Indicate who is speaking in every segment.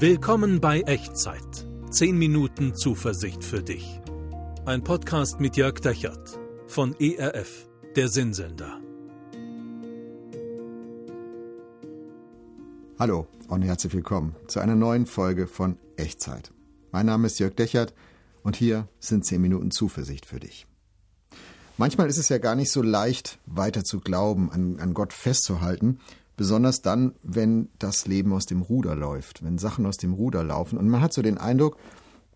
Speaker 1: Willkommen bei Echtzeit. 10 Minuten Zuversicht für dich. Ein Podcast mit Jörg Dechert von ERF, der Sinnsender.
Speaker 2: Hallo und herzlich willkommen zu einer neuen Folge von Echtzeit. Mein Name ist Jörg Dechert und hier sind 10 Minuten Zuversicht für dich. Manchmal ist es ja gar nicht so leicht, weiter zu glauben, an, an Gott festzuhalten, Besonders dann, wenn das Leben aus dem Ruder läuft, wenn Sachen aus dem Ruder laufen. Und man hat so den Eindruck,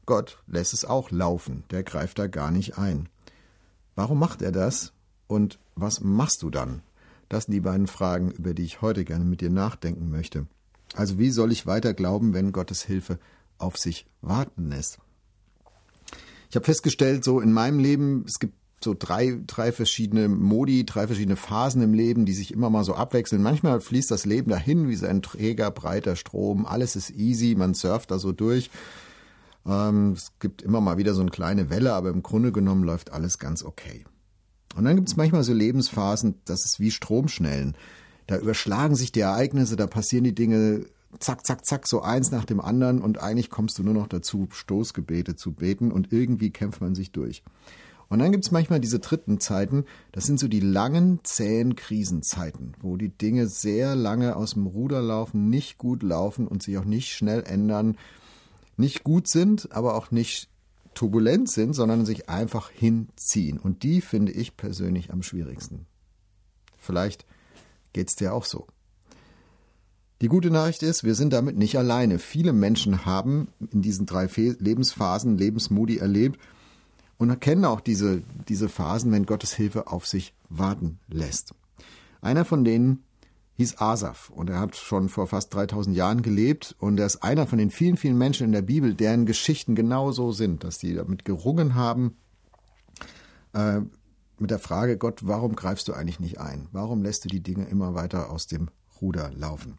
Speaker 2: Gott lässt es auch laufen, der greift da gar nicht ein. Warum macht er das? Und was machst du dann? Das sind die beiden Fragen, über die ich heute gerne mit dir nachdenken möchte. Also wie soll ich weiter glauben, wenn Gottes Hilfe auf sich warten lässt? Ich habe festgestellt, so in meinem Leben, es gibt so drei, drei verschiedene Modi, drei verschiedene Phasen im Leben, die sich immer mal so abwechseln. Manchmal fließt das Leben dahin wie so ein träger, breiter Strom. Alles ist easy, man surft da so durch. Ähm, es gibt immer mal wieder so eine kleine Welle, aber im Grunde genommen läuft alles ganz okay. Und dann gibt es manchmal so Lebensphasen, das ist wie Stromschnellen. Da überschlagen sich die Ereignisse, da passieren die Dinge zack, zack, zack, so eins nach dem anderen und eigentlich kommst du nur noch dazu, Stoßgebete zu beten und irgendwie kämpft man sich durch. Und dann gibt es manchmal diese dritten Zeiten, das sind so die langen, zähen Krisenzeiten, wo die Dinge sehr lange aus dem Ruder laufen, nicht gut laufen und sich auch nicht schnell ändern, nicht gut sind, aber auch nicht turbulent sind, sondern sich einfach hinziehen. Und die finde ich persönlich am schwierigsten. Vielleicht geht es dir auch so. Die gute Nachricht ist, wir sind damit nicht alleine. Viele Menschen haben in diesen drei Lebensphasen Lebensmodi erlebt und erkennen auch diese, diese Phasen, wenn Gottes Hilfe auf sich warten lässt. Einer von denen hieß Asaf und er hat schon vor fast 3000 Jahren gelebt und er ist einer von den vielen, vielen Menschen in der Bibel, deren Geschichten genauso sind, dass die damit gerungen haben, äh, mit der Frage, Gott, warum greifst du eigentlich nicht ein? Warum lässt du die Dinge immer weiter aus dem Ruder laufen?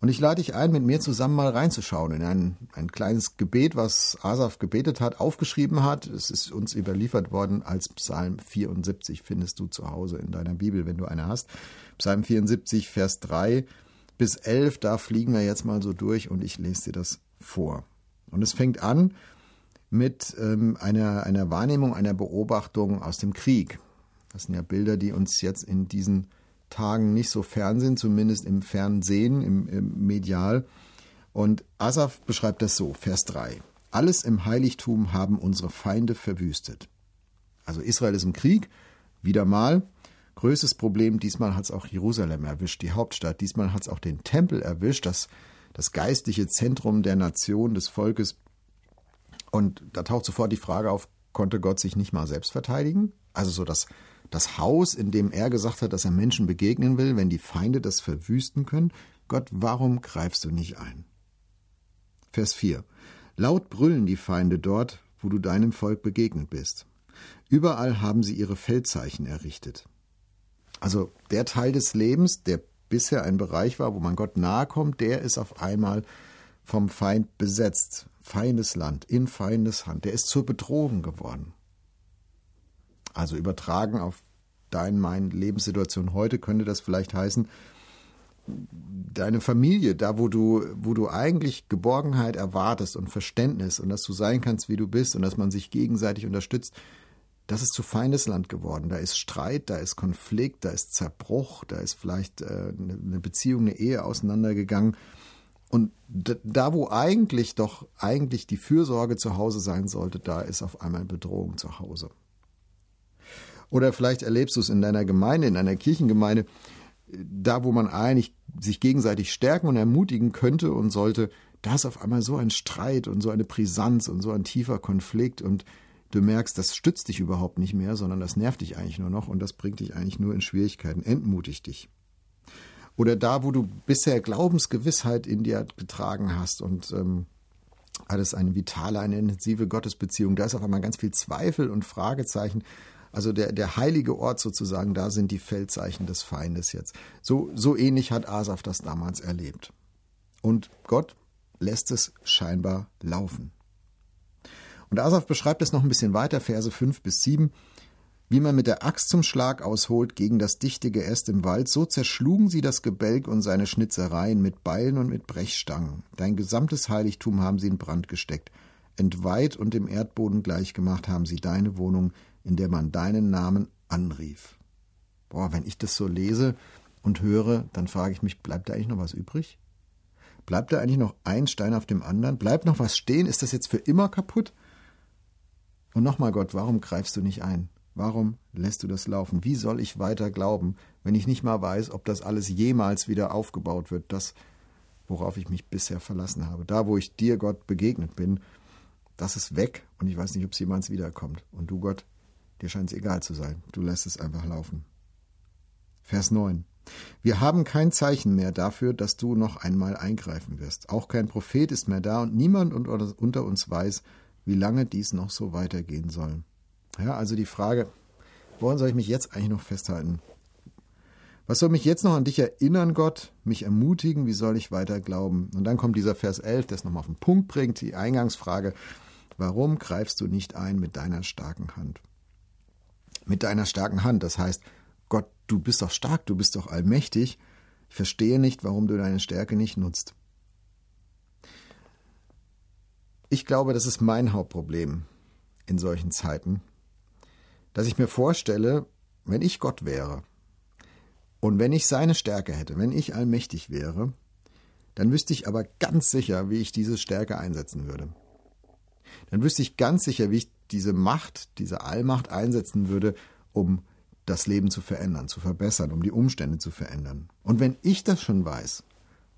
Speaker 2: Und ich lade dich ein, mit mir zusammen mal reinzuschauen in ein, ein kleines Gebet, was Asaf gebetet hat, aufgeschrieben hat. Es ist uns überliefert worden als Psalm 74, findest du zu Hause in deiner Bibel, wenn du eine hast. Psalm 74, Vers 3 bis 11, da fliegen wir jetzt mal so durch und ich lese dir das vor. Und es fängt an mit ähm, einer, einer Wahrnehmung, einer Beobachtung aus dem Krieg. Das sind ja Bilder, die uns jetzt in diesen Tagen nicht so fern sind, zumindest im Fernsehen, im, im Medial. Und Asaf beschreibt das so, Vers 3. Alles im Heiligtum haben unsere Feinde verwüstet. Also Israel ist im Krieg, wieder mal. Größtes Problem, diesmal hat es auch Jerusalem erwischt, die Hauptstadt. Diesmal hat es auch den Tempel erwischt, das, das geistliche Zentrum der Nation, des Volkes. Und da taucht sofort die Frage auf, konnte Gott sich nicht mal selbst verteidigen? Also so das das Haus, in dem er gesagt hat, dass er Menschen begegnen will, wenn die Feinde das verwüsten können? Gott, warum greifst du nicht ein? Vers 4. Laut brüllen die Feinde dort, wo du deinem Volk begegnet bist. Überall haben sie ihre Feldzeichen errichtet. Also der Teil des Lebens, der bisher ein Bereich war, wo man Gott nahe kommt, der ist auf einmal vom Feind besetzt. Feindes Land, in feindes Hand. Der ist zur Bedrohung geworden. Also übertragen auf dein, meine Lebenssituation heute könnte das vielleicht heißen, deine Familie, da wo du, wo du eigentlich Geborgenheit erwartest und Verständnis und dass du sein kannst, wie du bist und dass man sich gegenseitig unterstützt, das ist zu Feindesland geworden. Da ist Streit, da ist Konflikt, da ist Zerbruch, da ist vielleicht äh, eine Beziehung, eine Ehe auseinandergegangen. Und da, wo eigentlich doch eigentlich die Fürsorge zu Hause sein sollte, da ist auf einmal Bedrohung zu Hause. Oder vielleicht erlebst du es in deiner Gemeinde, in einer Kirchengemeinde, da wo man eigentlich sich gegenseitig stärken und ermutigen könnte und sollte, da ist auf einmal so ein Streit und so eine Brisanz und so ein tiefer Konflikt und du merkst, das stützt dich überhaupt nicht mehr, sondern das nervt dich eigentlich nur noch und das bringt dich eigentlich nur in Schwierigkeiten, entmutigt dich. Oder da, wo du bisher Glaubensgewissheit in dir getragen hast und ähm, alles eine vitale, eine intensive Gottesbeziehung, da ist auf einmal ganz viel Zweifel und Fragezeichen also der, der heilige Ort sozusagen, da sind die Feldzeichen des Feindes jetzt. So, so ähnlich hat Asaf das damals erlebt. Und Gott lässt es scheinbar laufen. Und Asaf beschreibt es noch ein bisschen weiter, Verse 5 bis 7. Wie man mit der Axt zum Schlag ausholt gegen das dichte Geäst im Wald, so zerschlugen sie das Gebälk und seine Schnitzereien mit Beilen und mit Brechstangen. Dein gesamtes Heiligtum haben sie in Brand gesteckt. Entweiht und dem Erdboden gleichgemacht haben sie deine Wohnung, in der man deinen Namen anrief. Boah, wenn ich das so lese und höre, dann frage ich mich, bleibt da eigentlich noch was übrig? Bleibt da eigentlich noch ein Stein auf dem anderen? Bleibt noch was stehen? Ist das jetzt für immer kaputt? Und nochmal, Gott, warum greifst du nicht ein? Warum lässt du das laufen? Wie soll ich weiter glauben, wenn ich nicht mal weiß, ob das alles jemals wieder aufgebaut wird, das, worauf ich mich bisher verlassen habe? Da, wo ich dir, Gott, begegnet bin, das ist weg und ich weiß nicht, ob es jemals wiederkommt. Und du, Gott, dir scheint es egal zu sein. Du lässt es einfach laufen. Vers 9. Wir haben kein Zeichen mehr dafür, dass du noch einmal eingreifen wirst. Auch kein Prophet ist mehr da und niemand unter uns weiß, wie lange dies noch so weitergehen soll. Ja, also die Frage, woran soll ich mich jetzt eigentlich noch festhalten? Was soll mich jetzt noch an dich erinnern, Gott, mich ermutigen, wie soll ich weiter glauben? Und dann kommt dieser Vers 11, der es nochmal auf den Punkt bringt, die Eingangsfrage, warum greifst du nicht ein mit deiner starken Hand? Mit deiner starken Hand, das heißt, Gott, du bist doch stark, du bist doch allmächtig, ich verstehe nicht, warum du deine Stärke nicht nutzt. Ich glaube, das ist mein Hauptproblem in solchen Zeiten, dass ich mir vorstelle, wenn ich Gott wäre und wenn ich seine Stärke hätte, wenn ich allmächtig wäre, dann wüsste ich aber ganz sicher, wie ich diese Stärke einsetzen würde. Dann wüsste ich ganz sicher, wie ich diese Macht, diese Allmacht einsetzen würde, um das Leben zu verändern, zu verbessern, um die Umstände zu verändern. Und wenn ich das schon weiß,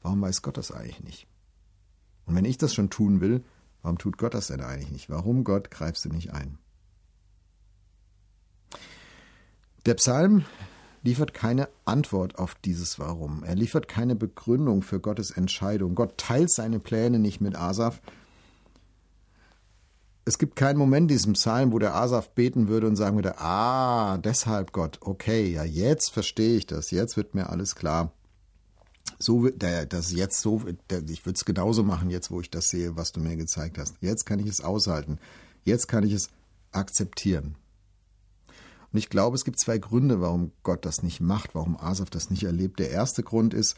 Speaker 2: warum weiß Gott das eigentlich nicht? Und wenn ich das schon tun will, warum tut Gott das denn eigentlich nicht? Warum, Gott, greifst du nicht ein? Der Psalm liefert keine Antwort auf dieses Warum. Er liefert keine Begründung für Gottes Entscheidung. Gott teilt seine Pläne nicht mit Asaf. Es gibt keinen Moment in diesem Psalm, wo der Asaf beten würde und sagen würde, ah, deshalb Gott, okay, ja, jetzt verstehe ich das, jetzt wird mir alles klar. So das jetzt so, ich würde es genauso machen, jetzt wo ich das sehe, was du mir gezeigt hast. Jetzt kann ich es aushalten. Jetzt kann ich es akzeptieren. Und ich glaube, es gibt zwei Gründe, warum Gott das nicht macht, warum Asaf das nicht erlebt. Der erste Grund ist,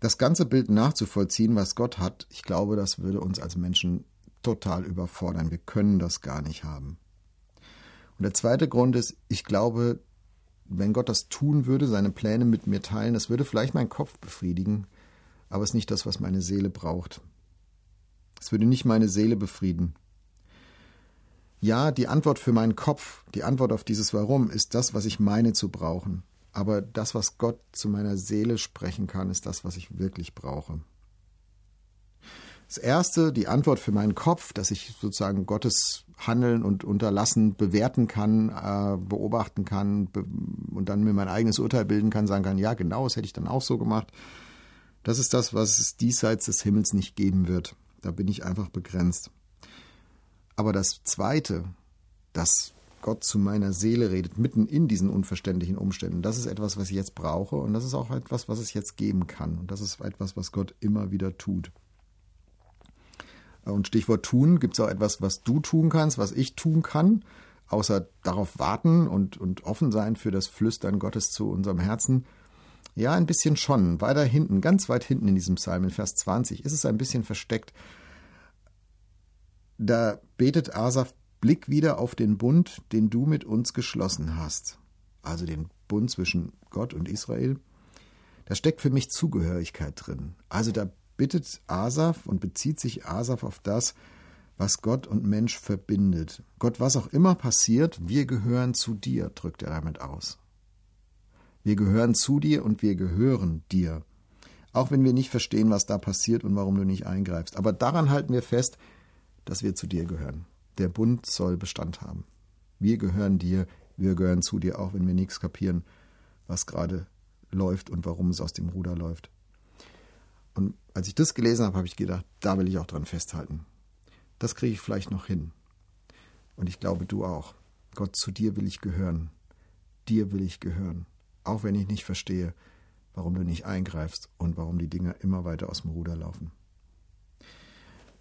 Speaker 2: das ganze Bild nachzuvollziehen, was Gott hat. Ich glaube, das würde uns als Menschen total überfordern. Wir können das gar nicht haben. Und der zweite Grund ist, ich glaube, wenn Gott das tun würde, seine Pläne mit mir teilen, das würde vielleicht meinen Kopf befriedigen, aber es ist nicht das, was meine Seele braucht. Es würde nicht meine Seele befrieden. Ja, die Antwort für meinen Kopf, die Antwort auf dieses Warum ist das, was ich meine zu brauchen. Aber das, was Gott zu meiner Seele sprechen kann, ist das, was ich wirklich brauche. Das erste, die Antwort für meinen Kopf, dass ich sozusagen Gottes Handeln und Unterlassen bewerten kann, äh, beobachten kann be und dann mir mein eigenes Urteil bilden kann, sagen kann, ja, genau, das hätte ich dann auch so gemacht. Das ist das, was es diesseits des Himmels nicht geben wird. Da bin ich einfach begrenzt. Aber das Zweite, dass Gott zu meiner Seele redet, mitten in diesen unverständlichen Umständen, das ist etwas, was ich jetzt brauche und das ist auch etwas, was es jetzt geben kann. Und das ist etwas, was Gott immer wieder tut. Und Stichwort tun, gibt es auch etwas, was du tun kannst, was ich tun kann, außer darauf warten und, und offen sein für das Flüstern Gottes zu unserem Herzen. Ja, ein bisschen schon. Weiter hinten, ganz weit hinten in diesem Psalm, in Vers 20, ist es ein bisschen versteckt. Da betet Asaf Blick wieder auf den Bund, den du mit uns geschlossen hast. Also den Bund zwischen Gott und Israel. Da steckt für mich Zugehörigkeit drin. Also da bittet Asaf und bezieht sich Asaf auf das, was Gott und Mensch verbindet. Gott, was auch immer passiert, wir gehören zu dir, drückt er damit aus. Wir gehören zu dir und wir gehören dir. Auch wenn wir nicht verstehen, was da passiert und warum du nicht eingreifst. Aber daran halten wir fest, dass wir zu dir gehören. Der Bund soll Bestand haben. Wir gehören dir, wir gehören zu dir, auch wenn wir nichts kapieren, was gerade läuft und warum es aus dem Ruder läuft. Und als ich das gelesen habe, habe ich gedacht, da will ich auch dran festhalten. Das kriege ich vielleicht noch hin. Und ich glaube, du auch. Gott, zu dir will ich gehören. Dir will ich gehören. Auch wenn ich nicht verstehe, warum du nicht eingreifst und warum die Dinge immer weiter aus dem Ruder laufen.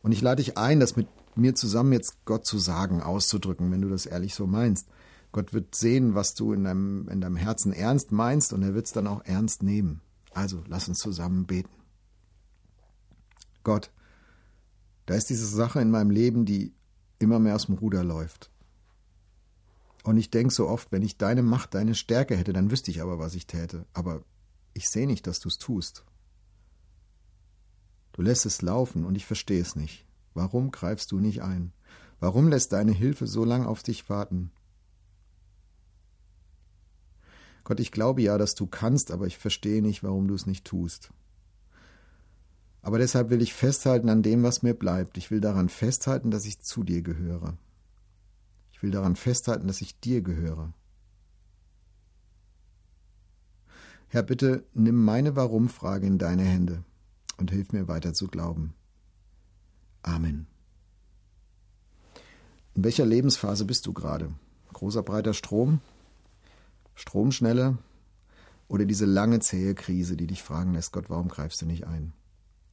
Speaker 2: Und ich lade dich ein, das mit mir zusammen jetzt Gott zu sagen, auszudrücken, wenn du das ehrlich so meinst. Gott wird sehen, was du in deinem, in deinem Herzen ernst meinst und er wird es dann auch ernst nehmen. Also lass uns zusammen beten. Gott, da ist diese Sache in meinem Leben, die immer mehr aus dem Ruder läuft. Und ich denke so oft, wenn ich deine Macht, deine Stärke hätte, dann wüsste ich aber, was ich täte. Aber ich sehe nicht, dass du es tust. Du lässt es laufen und ich verstehe es nicht. Warum greifst du nicht ein? Warum lässt deine Hilfe so lang auf dich warten? Gott, ich glaube ja, dass du kannst, aber ich verstehe nicht, warum du es nicht tust. Aber deshalb will ich festhalten an dem, was mir bleibt. Ich will daran festhalten, dass ich zu dir gehöre. Ich will daran festhalten, dass ich dir gehöre. Herr, bitte nimm meine Warum-Frage in deine Hände und hilf mir weiter zu glauben. Amen. In welcher Lebensphase bist du gerade? Großer breiter Strom? Stromschnelle oder diese lange zähe Krise, die dich fragen lässt, Gott, warum greifst du nicht ein?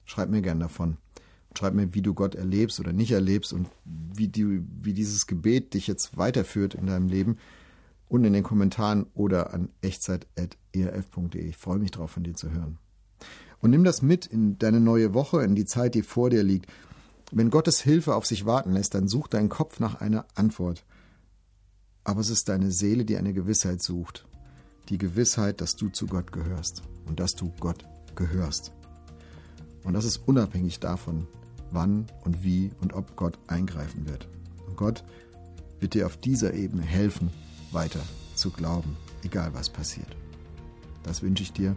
Speaker 2: Schreib mir gern davon. Schreib mir, wie du Gott erlebst oder nicht erlebst und wie, die, wie dieses Gebet dich jetzt weiterführt in deinem Leben. Und in den Kommentaren oder an echtzeit.erf.de. Ich freue mich drauf, von dir zu hören. Und nimm das mit in deine neue Woche, in die Zeit, die vor dir liegt. Wenn Gottes Hilfe auf sich warten lässt, dann such dein Kopf nach einer Antwort aber es ist deine Seele, die eine Gewissheit sucht. Die Gewissheit, dass du zu Gott gehörst und dass du Gott gehörst. Und das ist unabhängig davon, wann und wie und ob Gott eingreifen wird. Und Gott wird dir auf dieser Ebene helfen, weiter zu glauben, egal was passiert. Das wünsche ich dir.